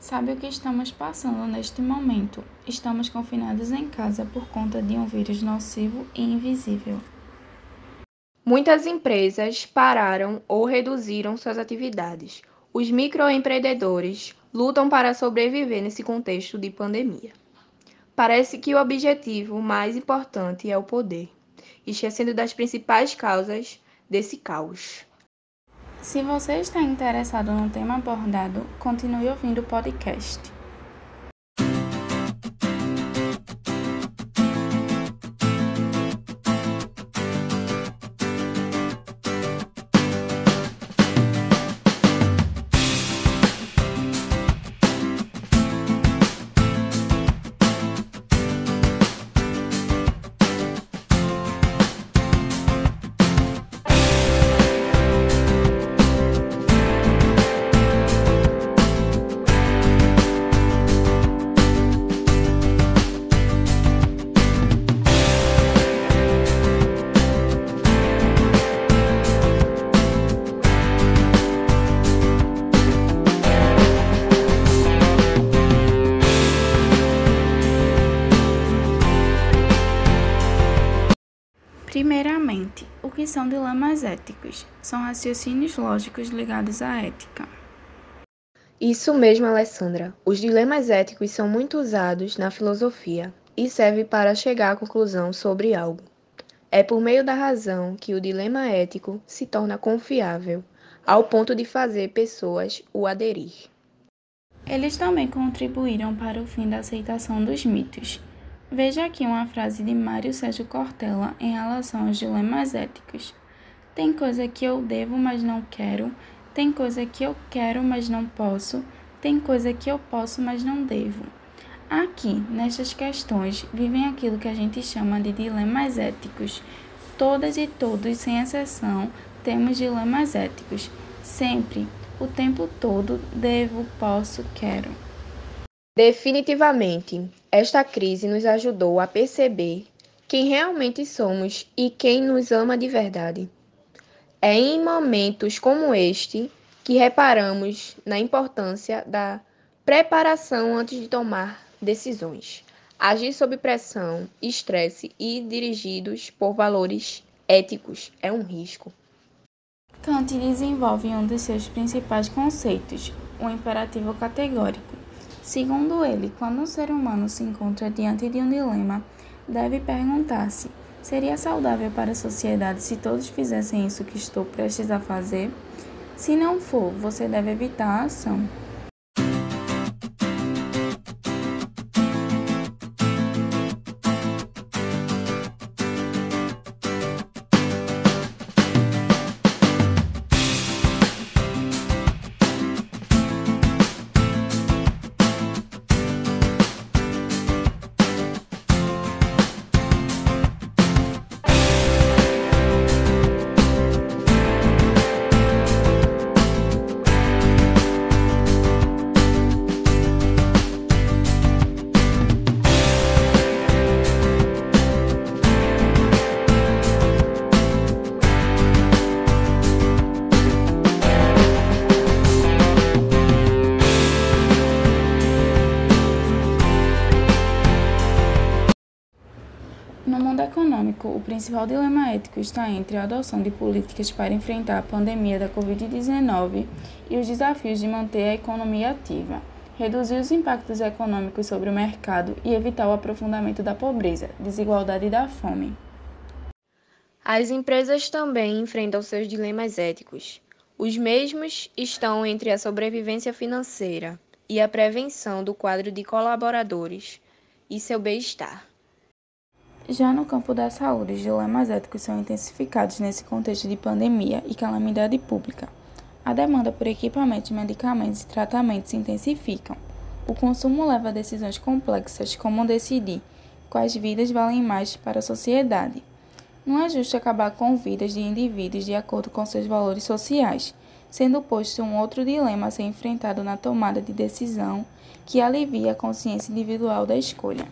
sabe o que estamos passando neste momento. Estamos confinados em casa por conta de um vírus nocivo e invisível. Muitas empresas pararam ou reduziram suas atividades. Os microempreendedores lutam para sobreviver nesse contexto de pandemia. Parece que o objetivo mais importante é o poder, esquecendo das principais causas desse caos. Se você está interessado no tema abordado, continue ouvindo o podcast. Dilemas éticos? São raciocínios lógicos ligados à ética. Isso mesmo, Alessandra. Os dilemas éticos são muito usados na filosofia e servem para chegar à conclusão sobre algo. É por meio da razão que o dilema ético se torna confiável, ao ponto de fazer pessoas o aderir. Eles também contribuíram para o fim da aceitação dos mitos, Veja aqui uma frase de Mário Sérgio Cortella em relação aos dilemas éticos. Tem coisa que eu devo, mas não quero. Tem coisa que eu quero, mas não posso. Tem coisa que eu posso, mas não devo. Aqui, nestas questões, vivem aquilo que a gente chama de dilemas éticos. Todas e todos, sem exceção, temos dilemas éticos. Sempre, o tempo todo, devo, posso, quero. Definitivamente, esta crise nos ajudou a perceber quem realmente somos e quem nos ama de verdade. É em momentos como este que reparamos na importância da preparação antes de tomar decisões. Agir sob pressão, estresse e dirigidos por valores éticos é um risco. Kant desenvolve um dos seus principais conceitos, o imperativo categórico Segundo ele, quando um ser humano se encontra diante de um dilema, deve perguntar-se: seria saudável para a sociedade se todos fizessem isso que estou prestes a fazer? Se não for, você deve evitar a ação. No mundo econômico, o principal dilema ético está entre a adoção de políticas para enfrentar a pandemia da Covid-19 e os desafios de manter a economia ativa, reduzir os impactos econômicos sobre o mercado e evitar o aprofundamento da pobreza, desigualdade e da fome. As empresas também enfrentam seus dilemas éticos. Os mesmos estão entre a sobrevivência financeira e a prevenção do quadro de colaboradores e seu bem-estar. Já no campo da saúde, os dilemas éticos são intensificados nesse contexto de pandemia e calamidade pública. A demanda por equipamentos, medicamentos e tratamentos se intensificam. O consumo leva a decisões complexas, como decidir quais vidas valem mais para a sociedade. Não é justo acabar com vidas de indivíduos de acordo com seus valores sociais, sendo posto um outro dilema a ser enfrentado na tomada de decisão que alivia a consciência individual da escolha.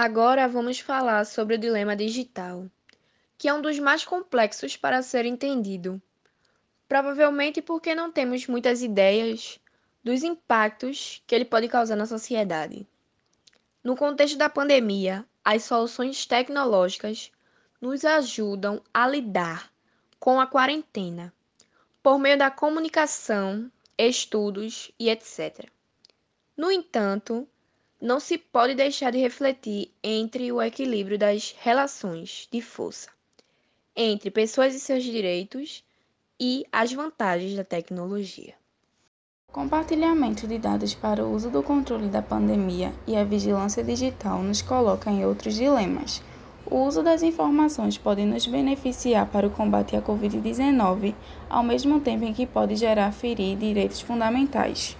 Agora vamos falar sobre o dilema digital, que é um dos mais complexos para ser entendido. Provavelmente porque não temos muitas ideias dos impactos que ele pode causar na sociedade. No contexto da pandemia, as soluções tecnológicas nos ajudam a lidar com a quarentena por meio da comunicação, estudos e etc. No entanto, não se pode deixar de refletir entre o equilíbrio das relações de força entre pessoas e seus direitos e as vantagens da tecnologia. Compartilhamento de dados para o uso do controle da pandemia e a vigilância digital nos coloca em outros dilemas. O uso das informações pode nos beneficiar para o combate à Covid-19, ao mesmo tempo em que pode gerar ferir direitos fundamentais.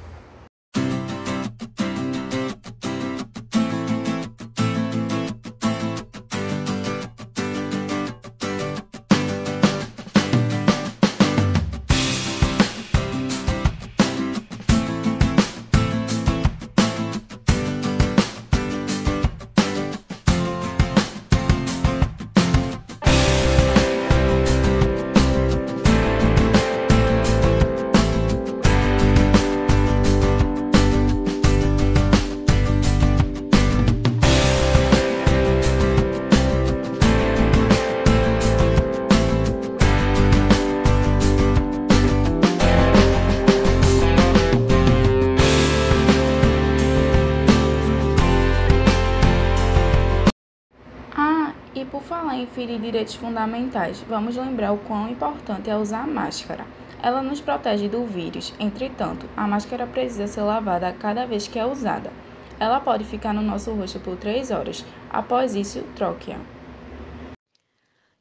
Ferir direitos fundamentais, vamos lembrar o quão importante é usar máscara. Ela nos protege do vírus, entretanto, a máscara precisa ser lavada a cada vez que é usada. Ela pode ficar no nosso rosto por 3 horas. Após isso, troque-a.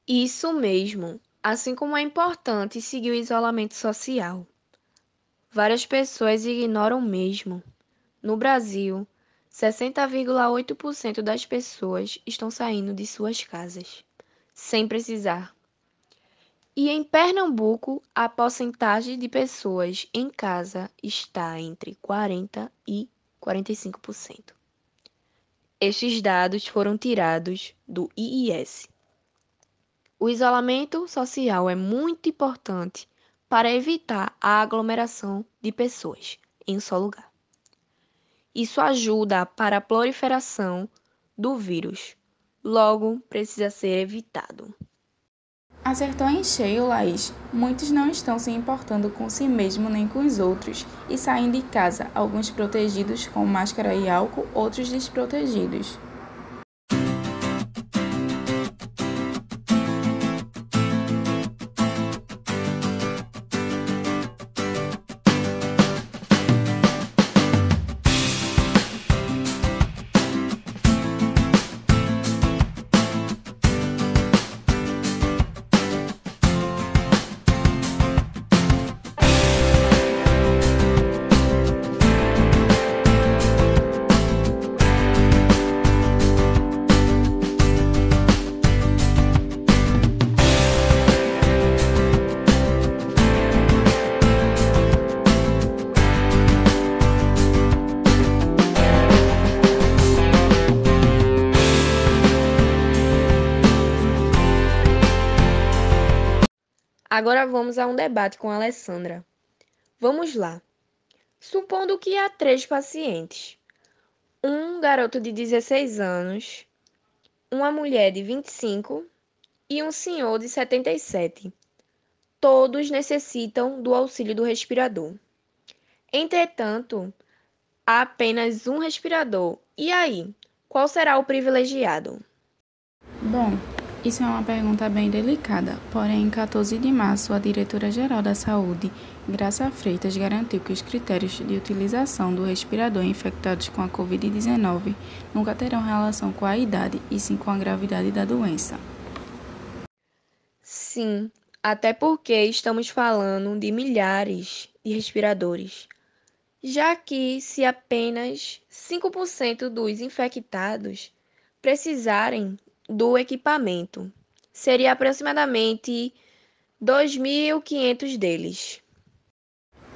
Isso mesmo. Assim como é importante seguir o isolamento social. Várias pessoas ignoram mesmo. No Brasil, 60,8% das pessoas estão saindo de suas casas, sem precisar. E em Pernambuco, a porcentagem de pessoas em casa está entre 40% e 45%. Estes dados foram tirados do IIS. O isolamento social é muito importante para evitar a aglomeração de pessoas em só lugar. Isso ajuda para a proliferação do vírus. Logo, precisa ser evitado. Acertou em cheio, Laís. Muitos não estão se importando com si mesmo nem com os outros e saem de casa, alguns protegidos com máscara e álcool, outros desprotegidos. Agora vamos a um debate com Alessandra. Vamos lá. Supondo que há três pacientes: um garoto de 16 anos, uma mulher de 25 e um senhor de 77. Todos necessitam do auxílio do respirador. Entretanto, há apenas um respirador. E aí, qual será o privilegiado? Bom, isso é uma pergunta bem delicada, porém, em 14 de março, a diretora-geral da Saúde, Graça Freitas, garantiu que os critérios de utilização do respirador infectados com a Covid-19 nunca terão relação com a idade, e sim com a gravidade da doença. Sim, até porque estamos falando de milhares de respiradores, já que se apenas 5% dos infectados precisarem do equipamento. Seria aproximadamente 2.500 deles.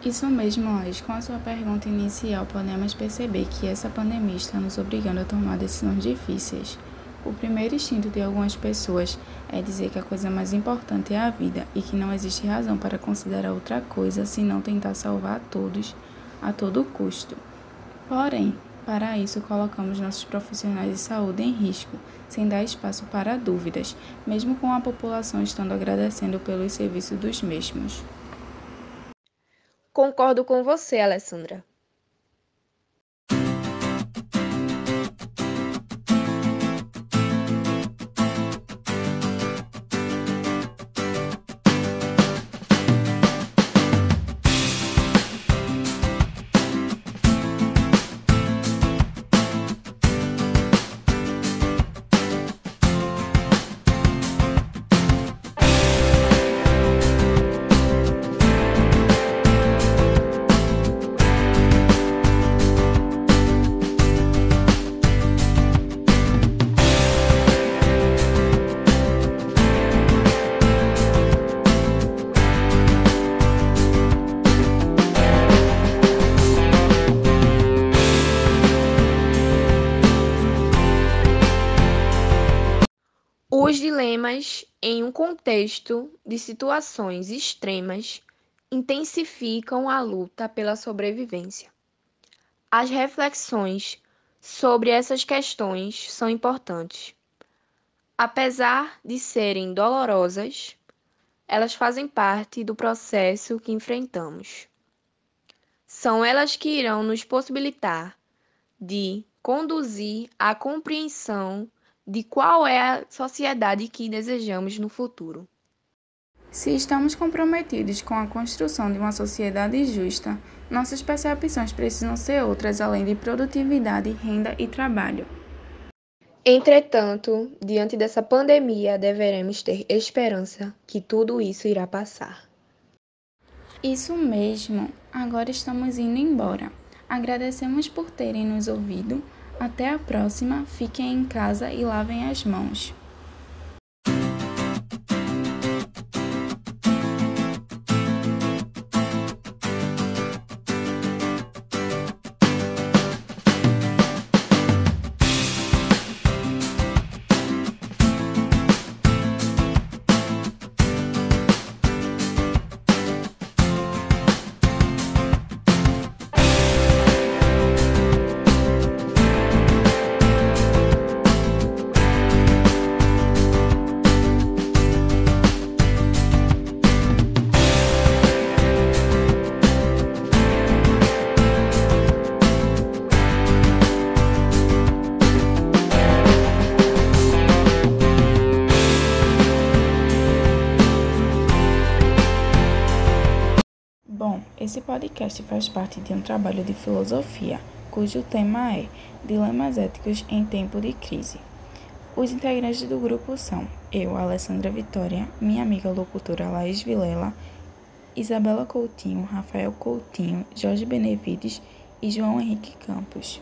Isso mesmo, Lois. Com a sua pergunta inicial, podemos perceber que essa pandemia está nos obrigando a tomar decisões difíceis. O primeiro instinto de algumas pessoas é dizer que a coisa mais importante é a vida e que não existe razão para considerar outra coisa senão tentar salvar a todos a todo custo. Porém, para isso colocamos nossos profissionais de saúde em risco, sem dar espaço para dúvidas, mesmo com a população estando agradecendo pelos serviços dos mesmos. Concordo com você, Alessandra. Os dilemas em um contexto de situações extremas intensificam a luta pela sobrevivência. As reflexões sobre essas questões são importantes. Apesar de serem dolorosas, elas fazem parte do processo que enfrentamos. São elas que irão nos possibilitar de conduzir à compreensão de qual é a sociedade que desejamos no futuro. Se estamos comprometidos com a construção de uma sociedade justa, nossas percepções precisam ser outras além de produtividade, renda e trabalho. Entretanto, diante dessa pandemia, deveremos ter esperança que tudo isso irá passar. Isso mesmo, agora estamos indo embora. Agradecemos por terem nos ouvido. Até a próxima, fiquem em casa e lavem as mãos. Esse podcast faz parte de um trabalho de filosofia, cujo tema é Dilemas Éticos em Tempo de Crise. Os integrantes do grupo são eu, Alessandra Vitória, minha amiga locutora Laís Vilela, Isabela Coutinho, Rafael Coutinho, Jorge Benevides e João Henrique Campos.